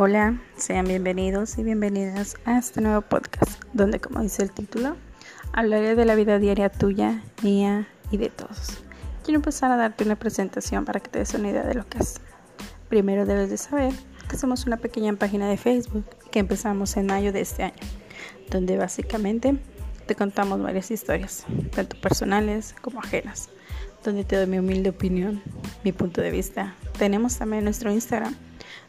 Hola, sean bienvenidos y bienvenidas a este nuevo podcast, donde como dice el título, hablaré de la vida diaria tuya, mía y de todos. Quiero empezar a darte una presentación para que te des una idea de lo que es. Primero debes de saber que somos una pequeña página de Facebook que empezamos en mayo de este año, donde básicamente te contamos varias historias, tanto personales como ajenas, donde te doy mi humilde opinión, mi punto de vista. Tenemos también nuestro Instagram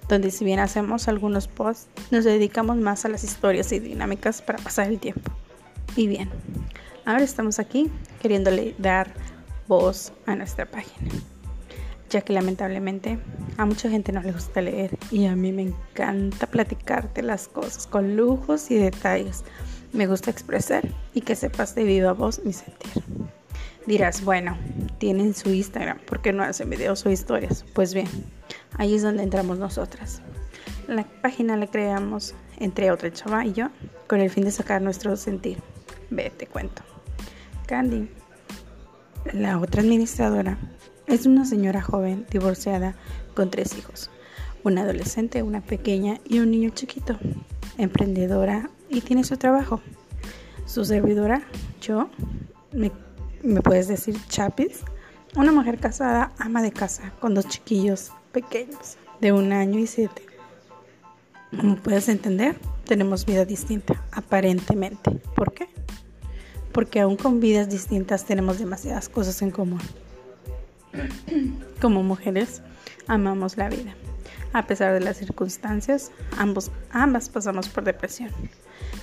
donde si bien hacemos algunos posts, nos dedicamos más a las historias y dinámicas para pasar el tiempo. Y bien, ahora estamos aquí queriéndole dar voz a nuestra página, ya que lamentablemente a mucha gente no le gusta leer y a mí me encanta platicarte las cosas con lujos y detalles. Me gusta expresar y que sepas de viva voz mi sentir. Dirás, bueno, tienen su Instagram, ¿por qué no hacen videos o historias? Pues bien, Ahí es donde entramos nosotras. La página la creamos entre otra chava y yo con el fin de sacar nuestro sentir. Ve, te cuento. Candy, la otra administradora, es una señora joven divorciada con tres hijos, una adolescente, una pequeña y un niño chiquito, emprendedora y tiene su trabajo. Su servidora, yo, me, me puedes decir Chapis, una mujer casada, ama de casa, con dos chiquillos, pequeños, de un año y siete. Como puedes entender, tenemos vida distinta, aparentemente. ¿Por qué? Porque aún con vidas distintas tenemos demasiadas cosas en común. Como mujeres, amamos la vida. A pesar de las circunstancias, ambos, ambas pasamos por depresión.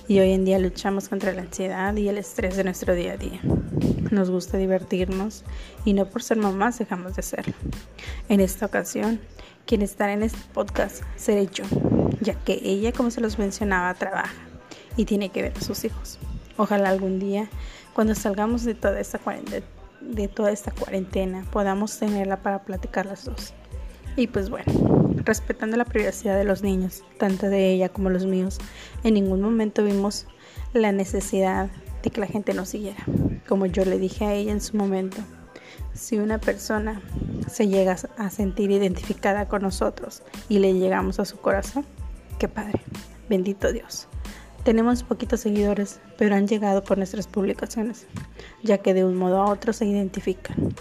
Y hoy en día luchamos contra la ansiedad y el estrés de nuestro día a día. Nos gusta divertirnos y no por ser mamás dejamos de serlo. En esta ocasión, quien estará en este podcast seré yo, ya que ella, como se los mencionaba, trabaja y tiene que ver a sus hijos. Ojalá algún día, cuando salgamos de toda esta de toda esta cuarentena podamos tenerla para platicar las dos. Y pues bueno, respetando la privacidad de los niños, tanto de ella como los míos, en ningún momento vimos la necesidad de que la gente nos siguiera. Como yo le dije a ella en su momento, si una persona se llega a sentir identificada con nosotros y le llegamos a su corazón, qué padre, bendito Dios. Tenemos poquitos seguidores, pero han llegado por nuestras publicaciones, ya que de un modo a otro se identifican.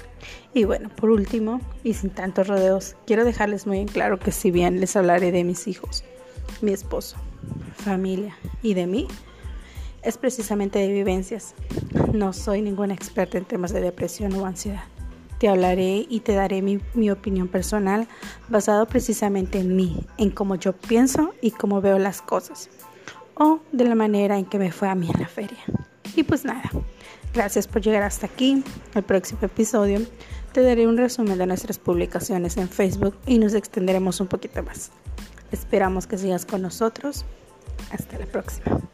Y bueno, por último, y sin tantos rodeos, quiero dejarles muy en claro que si bien les hablaré de mis hijos, mi esposo, familia y de mí, es precisamente de vivencias. No soy ninguna experta en temas de depresión o ansiedad. Te hablaré y te daré mi, opinión personal basado precisamente en mí, en cómo yo pienso y cómo veo las cosas o de la manera en que me fue a mí en la feria. Y pues nada, gracias por llegar hasta aquí. El próximo episodio te daré un resumen de nuestras publicaciones en Facebook y nos extenderemos un poquito más. Esperamos que sigas con nosotros. Hasta la próxima.